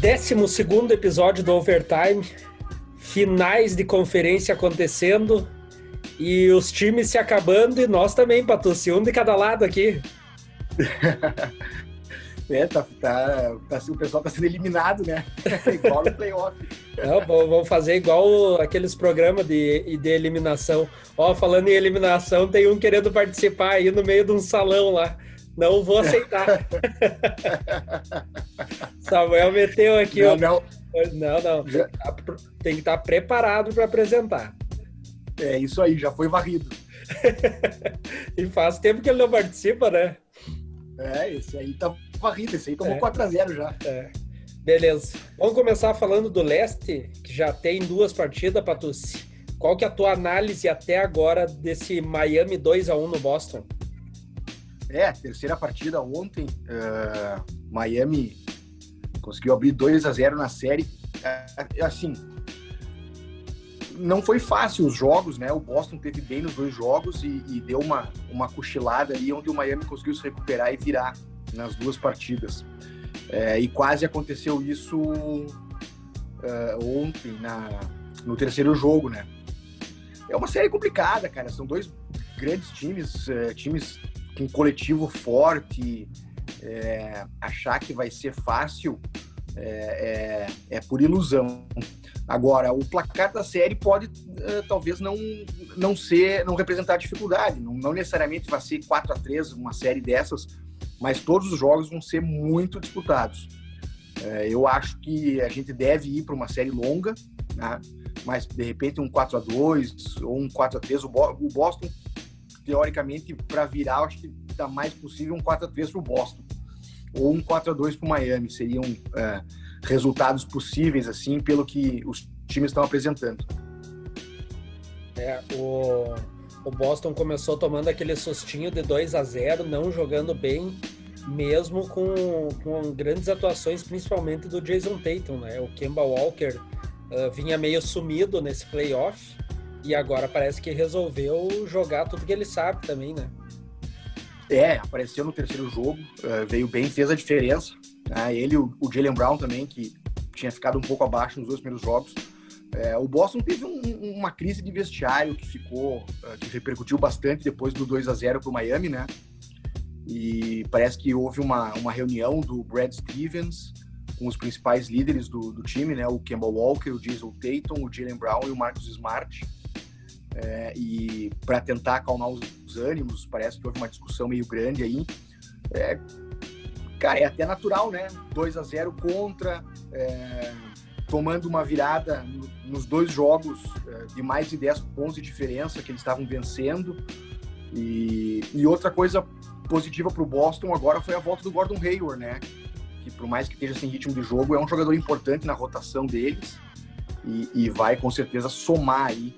Décimo segundo episódio do Overtime, finais de conferência acontecendo e os times se acabando e nós também, Patucci, um de cada lado aqui. é, tá, tá, tá, o pessoal tá sendo eliminado, né? igual no playoff. Não, vamos fazer igual aqueles programas de, de eliminação. Ó, falando em eliminação, tem um querendo participar aí no meio de um salão lá. Não vou aceitar. Samuel meteu aqui. Não, não. Não, não. Tem que estar preparado para apresentar. É isso aí, já foi varrido. e faz tempo que ele não participa, né? É, esse aí tá varrido, esse aí tomou é. 4x0 já. É. Beleza. Vamos começar falando do Leste, que já tem duas partidas, Patucci. Qual que é a tua análise até agora desse Miami 2 a 1 no Boston? É, terceira partida ontem. Uh, Miami conseguiu abrir 2 a 0 na série. Uh, assim, não foi fácil os jogos, né? O Boston teve bem nos dois jogos e, e, deu uma, uma cochilada ali, onde o Miami conseguiu se recuperar e virar nas duas partidas. É, e quase aconteceu isso uh, ontem, na, no terceiro jogo, né? É uma série complicada, cara. São dois grandes times, uh, times com coletivo forte. É, achar que vai ser fácil é, é, é por ilusão. Agora, o placar da série pode uh, talvez não, não ser, não representar dificuldade. Não, não, necessariamente vai ser 4 a 3 uma série dessas, mas todos os jogos vão ser muito disputados. Uh, eu acho que a gente deve ir para uma série longa, né? mas de repente um 4 a 2 ou um 4 a 3 o, Bo o Boston, teoricamente, para virar, acho que dá mais possível um 4 a 3 para o Boston ou um 4 a 2 para o Miami. Seriam. Uh, resultados possíveis, assim, pelo que os times estão apresentando. É, o, o Boston começou tomando aquele sustinho de 2 a 0 não jogando bem, mesmo com, com grandes atuações, principalmente do Jason Tatum, né? O Kemba Walker uh, vinha meio sumido nesse playoff e agora parece que resolveu jogar tudo que ele sabe também, né? É, apareceu no terceiro jogo, uh, veio bem, fez a diferença. Né? Ele o, o Jalen Brown também, que tinha ficado um pouco abaixo nos dois primeiros jogos. É, o Boston teve um, uma crise de vestiário que ficou, uh, que repercutiu bastante depois do 2 a 0 para o Miami, né? E parece que houve uma, uma reunião do Brad Stevens com os principais líderes do, do time, né? O Kemba Walker, o Jason Tatum, o Jalen Brown e o Marcus Smart. É, e para tentar acalmar os, os, ânimos, parece que houve uma discussão meio grande aí. É, cara, é até natural, né? 2 a 0 contra, é, tomando uma virada nos dois jogos é, de mais de 10 pontos de diferença que eles estavam vencendo. E, e outra coisa positiva para o Boston agora foi a volta do Gordon Hayward, né? Que por mais que esteja sem ritmo de jogo, é um jogador importante na rotação deles e, e vai com certeza somar aí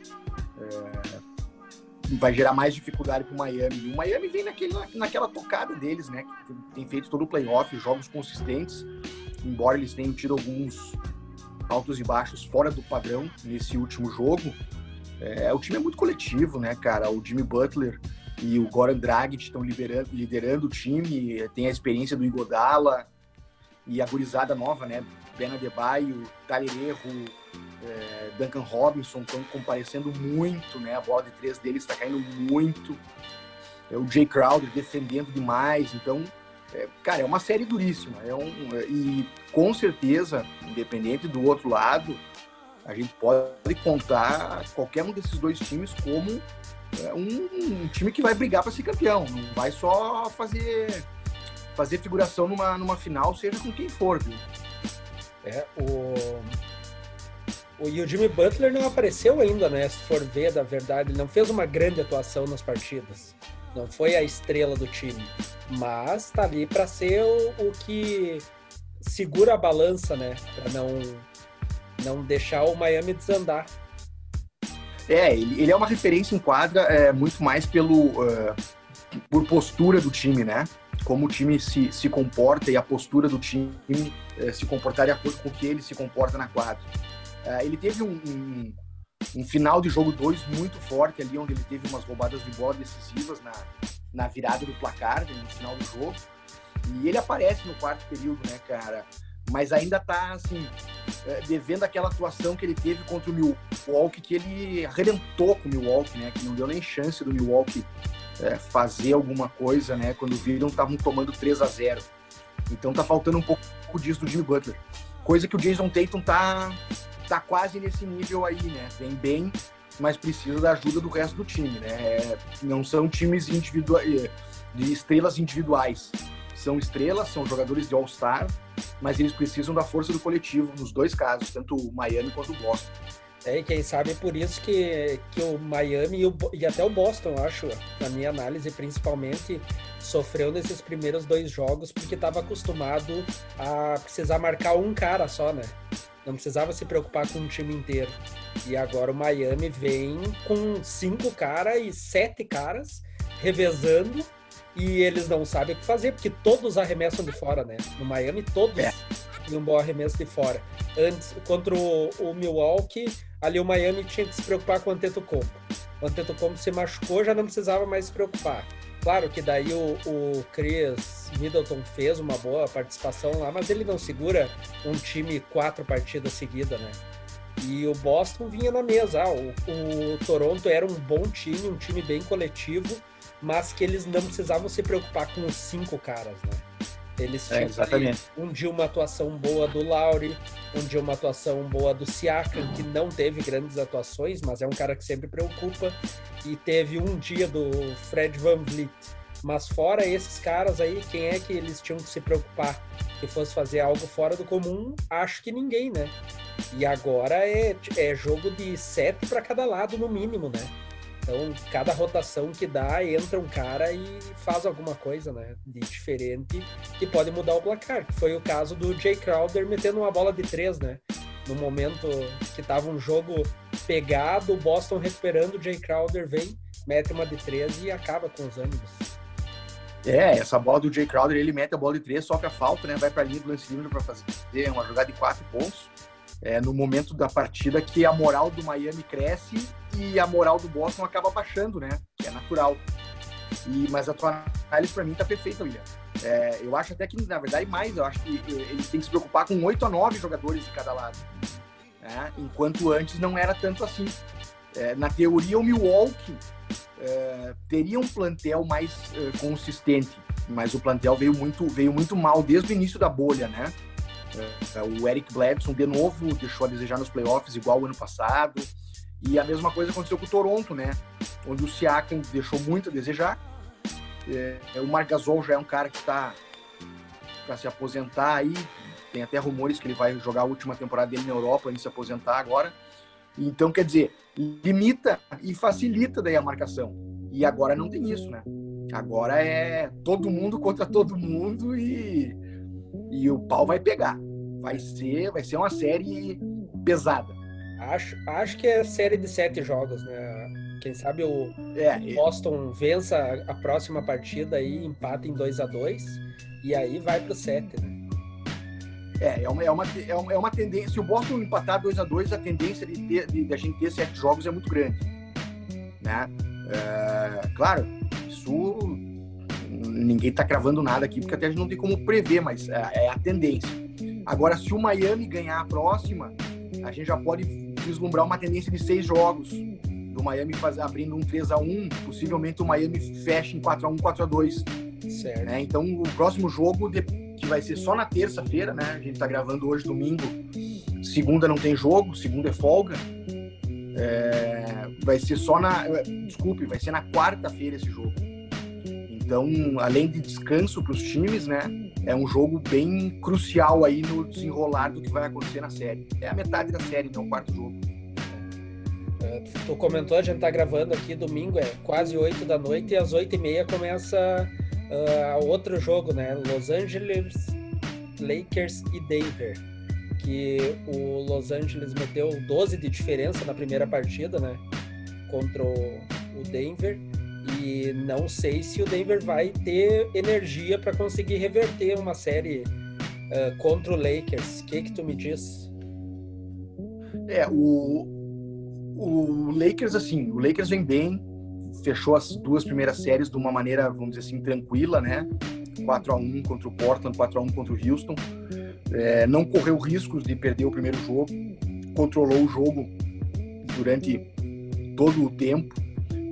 é, vai gerar mais dificuldade para o Miami. O Miami vem naquele, naquela tocada deles, né? Que tem feito todo o playoff, jogos consistentes, embora eles tenham tido alguns altos e baixos fora do padrão nesse último jogo. É, o time é muito coletivo, né, cara? O Jimmy Butler e o Goran Dragic estão liderando, liderando o time, tem a experiência do Igodala e a gurizada nova, né? Ben Adebayo, Tyler Erro, é, Duncan Robinson estão comparecendo muito, né? A bola de três deles está caindo muito. É, o Jay Crowder defendendo demais. Então, é, cara, é uma série duríssima. É um, é, e com certeza, independente do outro lado, a gente pode contar qualquer um desses dois times como é, um, um time que vai brigar para ser campeão. Não vai só fazer fazer figuração numa, numa final, seja com quem for, viu? É, o o, e o Jimmy Butler não apareceu ainda, né? Se for ver da verdade, ele não fez uma grande atuação nas partidas. Não foi a estrela do time. Mas tá ali para ser o, o, que segura a balança, né? Para não, não deixar o Miami desandar. É, ele, é uma referência em quadra é, muito mais pelo uh, por postura do time, né? Como o time se, se comporta e a postura do time uh, se comportar de acordo com o que ele se comporta na quadra. Uh, ele teve um, um, um, final de jogo 2 muito forte ali, onde ele teve umas roubadas de bola decisivas na, na virada do placar, no final do jogo. E ele aparece no quarto período, né, cara? mas ainda tá, assim, é, devendo aquela atuação que ele teve contra o Milwaukee, que ele arrebentou com o Milwaukee, né? Que não deu nem chance do Milwaukee é, fazer alguma coisa, né? Quando viram, estavam tomando 3 a 0 Então tá faltando um pouco disso do Jimmy Butler. Coisa que o Jason Tatum tá, tá quase nesse nível aí, né? Vem bem, mas precisa da ajuda do resto do time, né? Não são times individuais, de estrelas individuais. São estrelas, são jogadores de All-Star, mas eles precisam da força do coletivo nos dois casos, tanto o Miami quanto o Boston. É, e quem sabe é por isso que, que o Miami e, o, e até o Boston, acho, na minha análise, principalmente, sofreu nesses primeiros dois jogos porque estava acostumado a precisar marcar um cara só, né? Não precisava se preocupar com o time inteiro. E agora o Miami vem com cinco caras e sete caras revezando e eles não sabem o que fazer, porque todos arremessam de fora, né? No Miami, todos é. um bom arremesso de fora. Antes, contra o, o, Milwaukee, ali o Miami tinha que se preocupar com o Antetokounmpo. O Antetokounmpo se machucou, já não precisava mais se preocupar. Claro que daí o, o Chris Middleton fez uma boa participação lá, mas ele não segura um time quatro partidas seguidas, né? E o Boston vinha na mesa. Ah, o, o Toronto era um bom time, um time bem coletivo, mas que eles não precisavam se preocupar com os cinco caras, né? Eles é, tinham é, um dia uma atuação boa do Lauri, um dia uma atuação boa do Siakam, que não teve grandes atuações, mas é um cara que sempre preocupa, e teve um dia do Fred Van Vliet. Mas fora esses caras aí, quem é que eles tinham que se preocupar que fosse fazer algo fora do comum? Acho que ninguém, né? E agora é, é jogo de sete para cada lado, no mínimo, né? Então, cada rotação que dá, entra um cara e faz alguma coisa, né, de diferente que pode mudar o placar. Que foi o caso do Jay Crowder metendo uma bola de três, né? No momento que tava um jogo pegado, o Boston recuperando, o Jay Crowder vem, mete uma de três e acaba com os ânimos. É, essa bola do Jay Crowder, ele mete a bola de três, sofre a falta, né? Vai para a linha do lance livre para fazer uma jogada de quatro pontos é, no momento da partida que a moral do Miami cresce e a moral do Boston acaba baixando, né? Que é natural. E, mas a tua análise para mim tá perfeita, William. É, eu acho até que, na verdade, mais. Eu acho que eles têm que se preocupar com 8 a 9 jogadores de cada lado. Né? Enquanto antes não era tanto assim. É, na teoria, o Milwaukee é, teria um plantel mais é, consistente, mas o plantel veio muito, veio muito mal desde o início da bolha, né? É, o Eric Bledson, de novo, deixou a desejar nos playoffs, igual o ano passado. E a mesma coisa aconteceu com o Toronto, né? Onde o Siakam deixou muito a desejar. É, o Marc Gasol já é um cara que está para se aposentar aí. Tem até rumores que ele vai jogar a última temporada dele na Europa e se aposentar agora. Então, quer dizer, limita e facilita daí a marcação. E agora não tem isso, né? Agora é todo mundo contra todo mundo e e o pau vai pegar. Vai ser, vai ser uma série pesada. Acho, acho que é série de sete jogos, né? Quem sabe o é, Boston vença a próxima partida e empata em 2 a 2 e aí vai pro sete, né? É, é uma, é uma, é uma, é uma tendência. Se o Boston empatar 2 a 2 a tendência de, ter, de, de, a gente ter sete jogos é muito grande. Né? É, claro, isso ninguém está cravando nada aqui, porque até a gente não tem como prever, mas é, é, a tendência. Agora, se o Miami ganhar a próxima, a gente já pode vislumbrar uma tendência de seis jogos do Miami faz, abrindo um 3 a 1 possivelmente o Miami fecha em 4 a 1 4 a 2 Certo. Né? Então, o próximo jogo, que vai ser só na terça-feira, né? A gente está gravando hoje, domingo. Segunda não tem jogo, segunda é folga. É, vai ser só na. Desculpe, vai ser na quarta-feira esse jogo. Então, além de descanso para os times, né, é um jogo bem crucial aí no desenrolar do que vai acontecer na série. É a metade da série, não o quarto jogo. É, tu comentou, a gente tá gravando aqui domingo, é quase 8 da noite, e às 8 e meia começa uh, outro jogo, né? Los Angeles Lakers e Denver. Que o Los Angeles meteu 12 de diferença na primeira partida, né? Contra o Denver e não sei se o Denver vai ter energia para conseguir reverter uma série uh, contra o Lakers. O que, que tu me diz? É, o, o Lakers, assim, o Lakers vem bem, fechou as duas primeiras séries de uma maneira, vamos dizer assim, tranquila, né? 4 a 1 contra o Portland, 4 a 1 contra o Houston. é, não correu riscos de perder o primeiro jogo, controlou o jogo durante todo o tempo.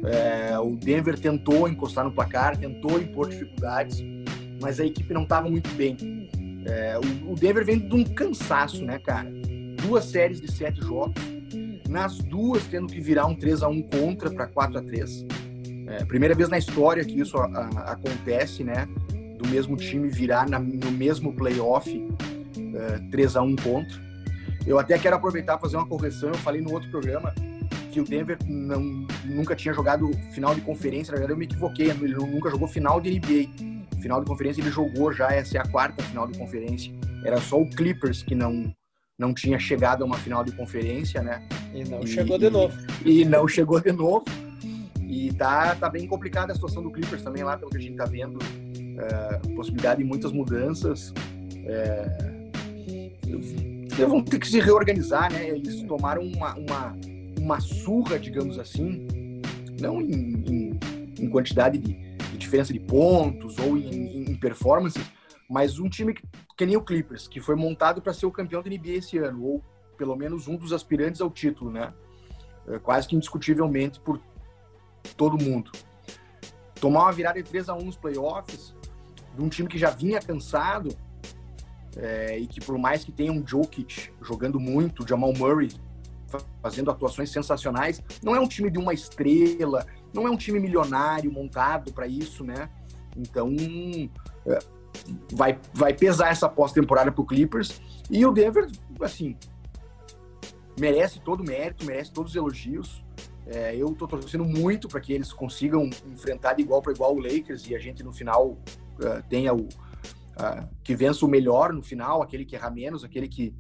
É, o Denver tentou encostar no placar, tentou impor dificuldades, mas a equipe não estava muito bem. É, o, Denver vem de um cansaço, né, cara? Duas séries de sete jogos, nas duas tendo que virar um 3 a 1 contra para 4 a 3 é, Primeira vez na história que isso a, a, acontece, né? Do mesmo time virar na, no mesmo playoff é, 3 a 1 contra. Eu até quero aproveitar e fazer uma correção. Eu falei no outro programa que o Denver não, nunca tinha jogado final de conferência. Na verdade, eu me equivoquei. Ele nunca jogou final de NBA. Final de conferência ele jogou já, essa é a quarta final de conferência. Era só o Clippers que não, não tinha chegado a uma final de conferência, né? E não e, chegou de novo. E, e, não chegou de novo. E tá, tá bem complicada a situação do Clippers também lá, pelo que a gente tá vendo. É, possibilidade de muitas mudanças. É, vão ter que se reorganizar, né? Eles tomaram uma, uma, uma surra, digamos assim, não em, em, em quantidade de, de, diferença de pontos ou em, em performance, mas um time que, que, nem o Clippers, que foi montado para ser o campeão da NBA esse ano, ou pelo menos um dos aspirantes ao título, né? É, quase que indiscutivelmente por todo mundo. Tomar uma virada de 3 a 1 nos playoffs, de um time que já vinha cansado, é, e que por mais que tenha um Jokic jogando muito, Jamal Murray fazendo atuações sensacionais, não é um time de uma estrela, não é um time milionário montado para isso, né? Então é, vai, vai pesar essa pós-temporada pro Clippers e o Denver, assim, merece todo o mérito, merece todos os elogios. É, eu tô torcendo muito para que eles consigam enfrentar de igual para igual o Lakers e a gente no final uh, tenha o uh, que vença o melhor no final, aquele que erra menos, aquele que,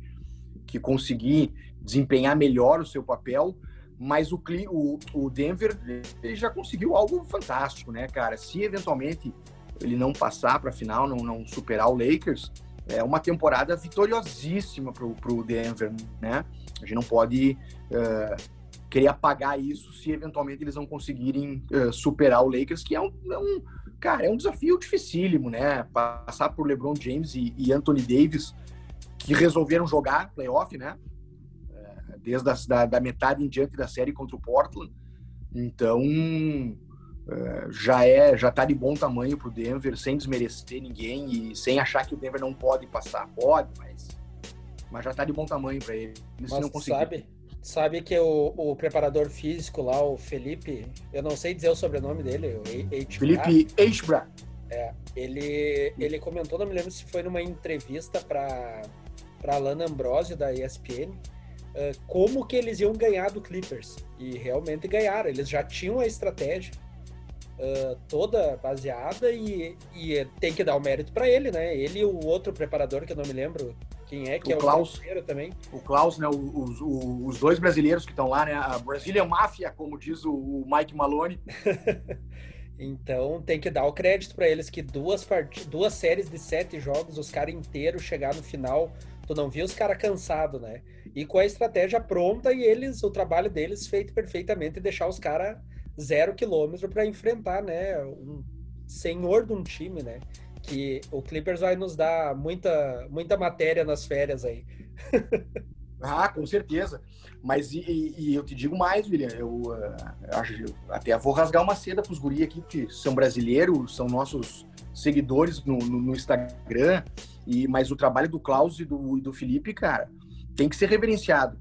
que conseguir desempenhar melhor o seu papel. Mas o, o, o Denver ele já conseguiu algo fantástico, né, cara? Se eventualmente ele não passar para a final, não, não superar o Lakers, é uma temporada vitoriosíssima para o Denver, né? A gente não pode uh, querer apagar isso se eventualmente eles não conseguirem uh, superar o Lakers, que é um, é um, cara, é um desafio dificílimo, né? Passar por LeBron James e, e Anthony Davis, que resolveram jogar playoff, né? Desde a, da, da, metade em diante da série contra o Portland. Então, é, já é, já tá de bom tamanho pro Denver, sem desmerecer ninguém e sem achar que o Denver não pode passar. Pode, mas, mas já tá de bom tamanho para ele. Mas não sabe, Sabe que o, o preparador físico lá, o Felipe, eu não sei dizer o sobrenome dele, o Felipe Eichbra. É, ele, ele comentou, não me lembro se foi numa entrevista para para Lana Ambrosio da ESPN, uh, como que eles iam ganhar do Clippers. E realmente ganharam. Eles já tinham a estratégia uh, toda baseada e, e tem que dar o mérito para ele, né? Ele e o outro preparador, que eu não me lembro quem é, que o é Klaus, o também. O Klaus, né? Os, os, dois brasileiros que estão lá, né? A Brazilian Máfia, como diz o, o Mike Maloney. então tem que dar o crédito para eles que duas, part... duas séries de sete jogos, os caras inteiros chegar no final, tu não viu os caras cansados, né? E com a estratégia pronta e eles, o trabalho deles feito perfeitamente deixar os caras zero quilômetro para enfrentar, né? Um senhor de um time, né? Que o Clippers vai nos dar muita, muita matéria nas férias aí. ah, com certeza. Mas e, e, eu te digo mais, William, eu, uh, até vou rasgar uma seda para os guri aqui, que são brasileiros, são nossos seguidores no, no, no, Instagram, e mas o trabalho do Klaus e do, e do Felipe, cara, tem que ser reverenciado.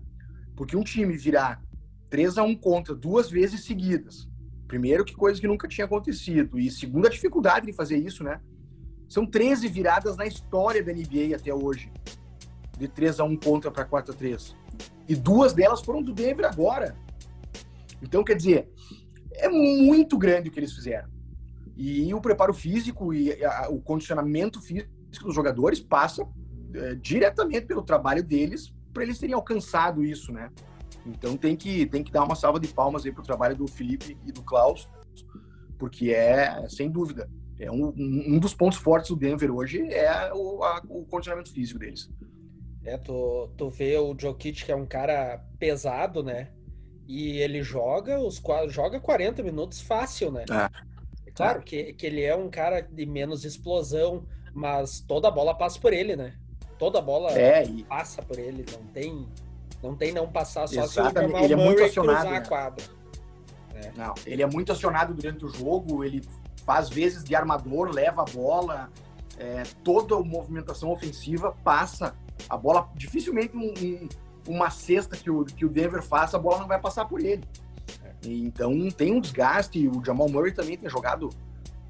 Porque um time virar 3 a 1 contra duas vezes seguidas. Primeiro, que coisa que nunca tinha acontecido. E segunda, a dificuldade de fazer isso, né? São 13 viradas na história da NBA até hoje. De 3 a 1 contra para 4 a 3 E duas delas foram do Denver agora. Então, quer dizer, é muito grande o que eles fizeram. E o preparo físico e a, o condicionamento físico dos jogadores passa é, diretamente pelo trabalho deles para eles terem alcançado isso, né? Então tem que, tem que dar uma salva de palmas aí pro trabalho do Felipe e do Klaus, porque é, sem dúvida, é um, um dos pontos fortes do Denver hoje é o, a, o condicionamento físico deles. É, tu, tu vê o Jokic, que é um cara pesado, né? E ele joga os joga 40 minutos fácil, né? É. Claro é. Que, que ele é um cara de menos explosão, mas toda a bola passa por ele, né? Toda bola é, e... passa por ele, não tem não tem não passar só Exatamente. se o ele é muito acionado, né? a quadra. É. Não, ele é muito acionado durante o jogo, ele faz vezes de armador, leva a bola, é, toda a movimentação ofensiva passa. A bola, dificilmente um, um, uma cesta que o, que o Denver faça, a bola não vai passar por ele. É. Então tem um desgaste, o Jamal Murray também tem jogado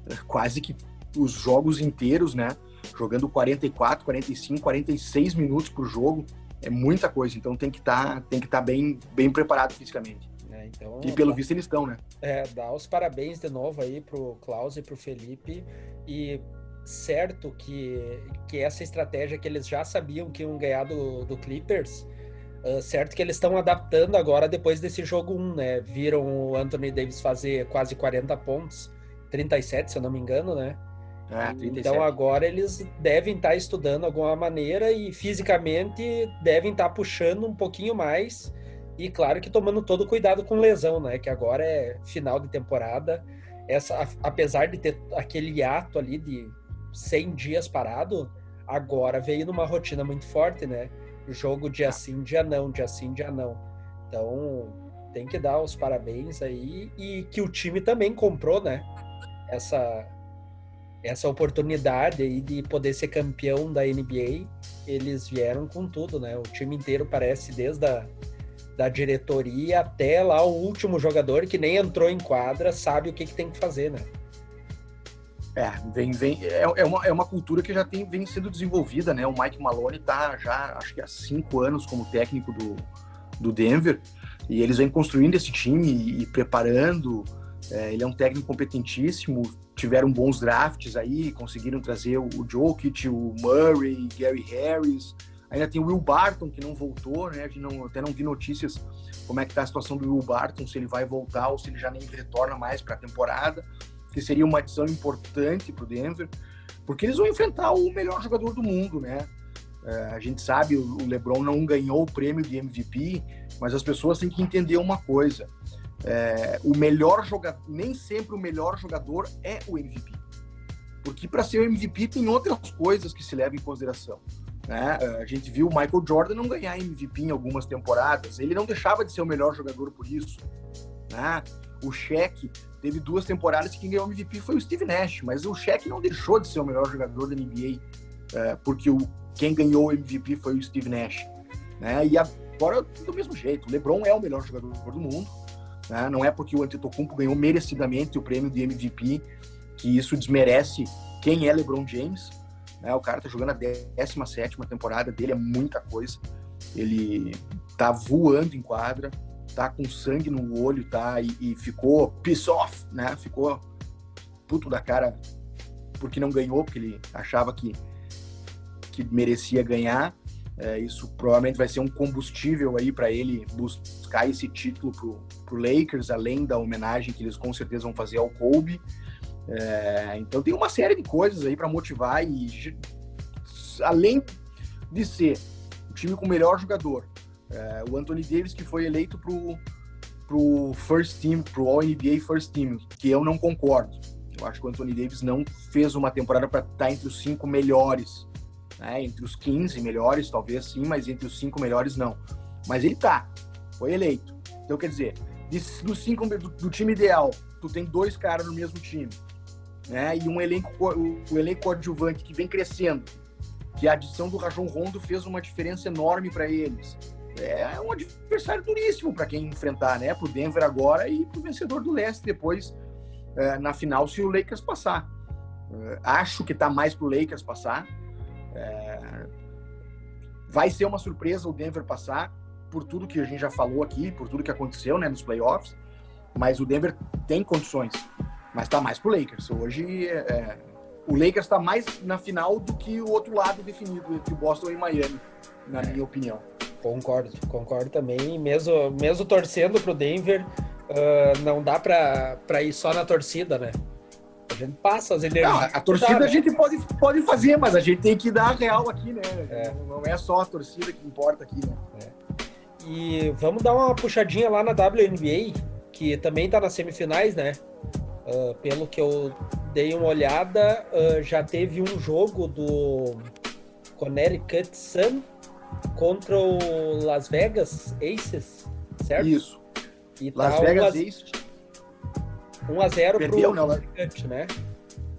é, quase que os jogos inteiros, né? Jogando 44, 45, 46 minutos por jogo. É muita coisa, então tem que estar tá, tem que estar tá bem, bem preparado fisicamente. É, então, e pelo visto eles estão, né? É, dá os parabéns de novo aí pro Klaus e pro Felipe. E certo que, que essa estratégia que eles já sabiam que iam ganhar do, do Clippers, uh, certo que eles estão adaptando agora depois desse jogo 1, né? Viram o Anthony Davis fazer quase 40 pontos, 37, se eu não me engano, né? É, então agora eles devem estar tá estudando alguma maneira e fisicamente devem estar tá puxando um pouquinho mais e claro que tomando todo cuidado com lesão, né? Que agora é final de temporada. Essa, apesar de ter aquele ato ali de 100 dias parado, agora veio numa rotina muito forte, né? Jogo dia sim, dia não, dia sim, dia não. Então tem que dar os parabéns aí e que o time também comprou, né? Essa essa oportunidade aí de poder ser campeão da NBA, eles vieram com tudo, né? O time inteiro parece desde a da diretoria até lá o último jogador que nem entrou em quadra sabe o que, que tem que fazer, né? É, vem, vem, é, é, uma, é uma cultura que já tem, vem sendo desenvolvida, né? O Mike Maloney tá já, acho que há cinco anos como técnico do, do Denver e eles vêm construindo esse time e, e preparando é, ele é um técnico competentíssimo, tiveram bons drafts aí, conseguiram trazer o, o Jokic, o Murray, Gary Harris. Ainda tem o Will Barton, que não voltou, né? A gente não, até não vi notícias como é que tá a situação do Will Barton, se ele vai voltar ou se ele já nem retorna mais para a temporada, que seria uma adição importante para o Denver, porque eles vão enfrentar o melhor jogador do mundo, né? É, a gente sabe, o LeBron não ganhou o prêmio de MVP, mas as pessoas têm que entender uma coisa é, o melhor jogador, nem sempre o melhor jogador é o MVP. Porque para ser o MVP tem outras coisas que se levam em consideração. Né? É, a gente viu o Michael Jordan não ganhar MVP em algumas temporadas. Ele não deixava de ser o melhor jogador por isso. Né? O Shaq teve duas temporadas que quem ganhou o MVP foi o Steve Nash, mas o Shaq não deixou de ser o melhor jogador da NBA é, porque o, quem ganhou o MVP foi o Steve Nash. Né? E agora, do mesmo jeito, o LeBron é o melhor jogador do mundo né? Não é porque o Antetokounmpo ganhou merecidamente o prêmio de MVP que isso desmerece quem é LeBron James. Né? O cara tá jogando a 17 temporada dele, é muita coisa. Ele tá voando em quadra, tá com sangue no olho, tá? E, e ficou piss off, né? Ficou puto da cara porque não ganhou, porque ele achava que, que merecia ganhar. É, isso provavelmente vai ser um combustível aí para ele buscar esse título pro, pro Lakers, além da homenagem que eles com certeza vão fazer ao Kobe. É, então tem uma série de coisas aí para motivar e além de ser o time com o melhor jogador, é, o Anthony Davis que foi eleito pro pro first team, pro All NBA first team, que eu não concordo. Eu acho que o Anthony Davis não fez uma temporada para estar tá entre os cinco melhores né? Entre os 15 melhores, talvez sim, mas entre os cinco melhores não. Mas ele tá, foi eleito. Então, quer dizer, dos cinco do, do, time ideal, tu tem dois caras no mesmo time, né? E um elenco, o, o elenco coadjuvante que vem crescendo, que a adição do Rajon Rondo fez uma diferença enorme para eles. É um adversário duríssimo para quem enfrentar, né? Pro Denver agora e pro vencedor do leste depois é, na final se o Lakers passar. É, acho que tá mais pro Lakers passar, é... Vai ser uma surpresa o Denver passar, por tudo que a gente já falou aqui, por tudo que aconteceu né, nos playoffs, mas o Denver tem condições, mas está mais pro Lakers. Hoje, é... o Lakers está mais na final do que o outro lado definido, entre Boston e Miami, na minha opinião. Concordo, concordo também. Mesmo, mesmo torcendo pro Denver, uh, não dá para ir só na torcida, né? A gente passa as energias. Não, a torcida a gente pode, pode fazer, mas a gente tem que dar a real aqui, né? É. Não é só a torcida que importa aqui, né? É. E vamos dar uma puxadinha lá na WNBA, que também tá nas semifinais, né? Uh, pelo que eu dei uma olhada, uh, já teve um jogo do, Connecticut Sun contra o Las Vegas Aces, certo? Isso. E Las tá Vegas 1 a, Aces 1 a 0 Perdeu, pro né? Connecticut, né?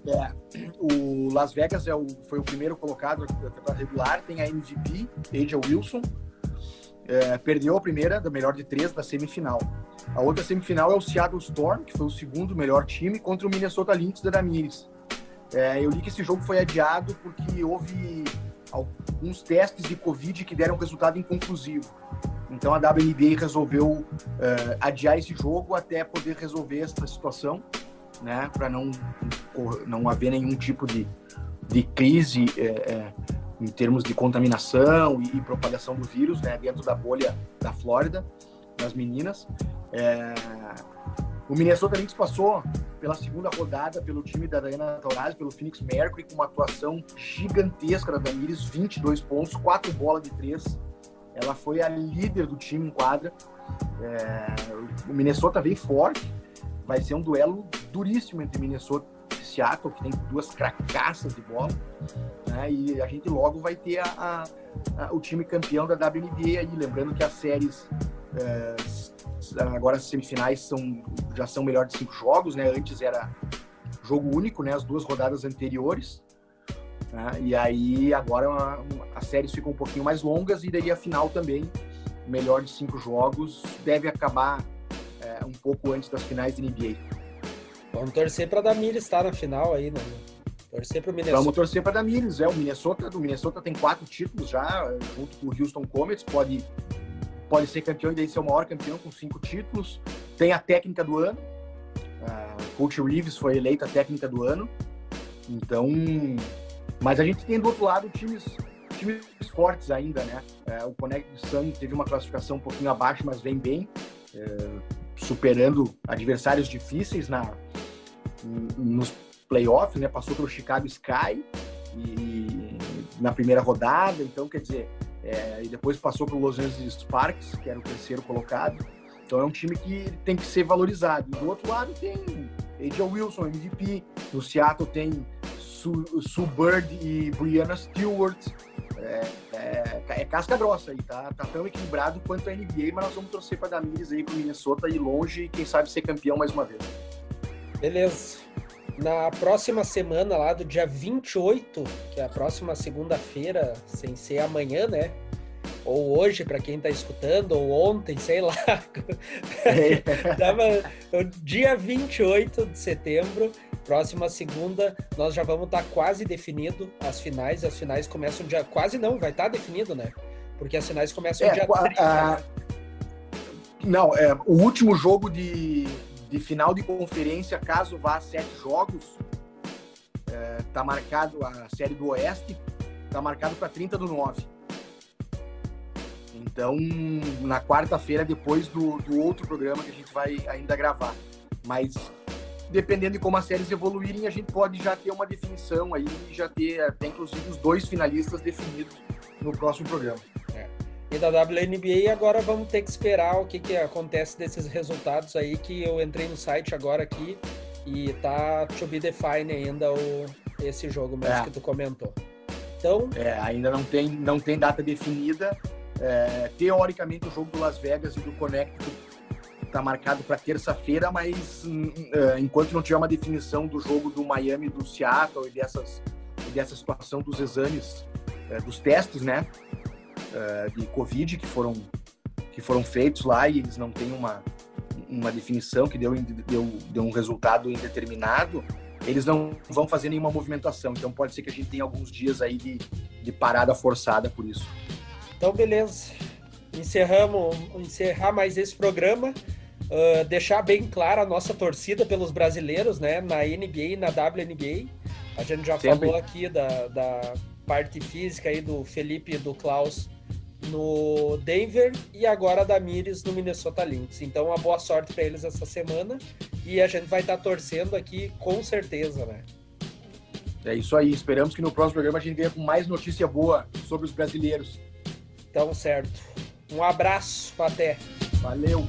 É, o Las Vegas é o, foi o primeiro colocado da temporada regular, tem a MVP, Aja Wilson. É, perdeu a primeira, da melhor de três, da semifinal. A outra semifinal é o Seattle Storm, que foi o segundo melhor time, contra o Minnesota Lynx da Ramirez. É, eu li que esse jogo foi adiado porque houve alguns testes de Covid que deram resultado inconclusivo. Então a WNBA resolveu é, adiar esse jogo até poder resolver essa situação né, para não não haver nenhum tipo de, de crise é, é, em termos de contaminação e, propagação do vírus, né, dentro da bolha da Flórida, das meninas. É, o Minnesota Lynx passou pela segunda rodada pelo time da Diana Taurasi, pelo Phoenix Mercury, com uma atuação gigantesca da Damires, 22 pontos, 4 bolas de 3. Ela foi a líder do time em quadra. É, o Minnesota vem forte, vai ser um duelo duríssimo entre Minnesota e Seattle, que tem duas cracaças de bola, né? E a gente logo vai ter a, a, a, o time campeão da WNBA aí, lembrando que as séries é, agora as semifinais são já são melhor de cinco jogos, né? Antes era jogo único, né? As duas rodadas anteriores. Né? E aí agora as séries ficam um pouquinho mais longas e daí a final também melhor de cinco jogos deve acabar é, um pouco antes das finais de NBA. Vamos torcer para Damir estar na final aí, né? Torcer para o Minnesota. Vamos torcer para Damires, é o Minnesota. O Minnesota tem quatro títulos já, junto com o Houston Comets, pode pode ser campeão e daí ser o maior campeão com cinco títulos. Tem a técnica do ano. Uh, Coach Reeves foi eleita a técnica do ano. Então, mas a gente tem do outro lado times times fortes ainda, né? Uh, o Connect Sun teve uma classificação um pouquinho abaixo, mas vem bem. Uh, superando adversários difíceis na, nos playoffs, né? Passou pelo Chicago Sky e, na primeira rodada, então quer dizer, é, e depois passou pelo Los Angeles Sparks, que era o terceiro colocado. Então é um time que tem que ser valorizado. E do outro lado tem AJ Wilson, MVP. No Seattle tem Sue, Sue Bird e Brianna Stewart. É, é, é, casca grossa aí, tá, tá tão equilibrado quanto a NBA, mas nós vamos torcer para Damires aí pro Minnesota ir longe e quem sabe ser campeão mais uma vez. Beleza. Na próxima semana, lá do dia 28, que é a próxima segunda-feira, sem ser amanhã, né? Ou hoje, para quem está escutando, ou ontem, sei lá. É. dia 28 de setembro, próxima segunda, nós já vamos estar tá quase definido as finais. As finais começam dia. Quase não, vai estar tá definido, né? Porque as finais começam é, dia 30. A... Né? Não, é, o último jogo de, de final de conferência, caso vá a sete jogos, é, tá marcado a série do Oeste, tá marcado para 30 do 9. Então, na quarta-feira, depois do, do outro programa que a gente vai ainda gravar. Mas, dependendo de como as séries evoluírem, a gente pode já ter uma definição aí, já ter até inclusive os dois finalistas definidos no próximo programa. É. E da WNBA agora vamos ter que esperar o que, que acontece desses resultados aí, que eu entrei no site agora aqui e tá to be defined ainda o, esse jogo mesmo é. que tu comentou. Então... É, ainda não tem, não tem data definida, é, teoricamente, o jogo do Las Vegas e do Connecticut está marcado para terça-feira, mas é, enquanto não tiver uma definição do jogo do Miami do Seattle e, dessas, e dessa situação dos exames, é, dos testes, né, é, de Covid que foram, que foram feitos lá e eles não têm uma, uma definição que deu, deu, deu um resultado indeterminado, eles não vão fazer nenhuma movimentação. Então pode ser que a gente tenha alguns dias aí de, de parada forçada por isso. Então, beleza. Encerramos, encerrar mais esse programa. Uh, deixar bem clara a nossa torcida pelos brasileiros, né? Na NBA e na WNBA. A gente já Sempre. falou aqui da, da parte física aí do Felipe e do Klaus no Denver e agora da Mires no Minnesota Lynx. Então, uma boa sorte para eles essa semana e a gente vai estar tá torcendo aqui com certeza, né? É isso aí. Esperamos que no próximo programa a gente venha com mais notícia boa sobre os brasileiros. Então, certo. Um abraço, até. Valeu.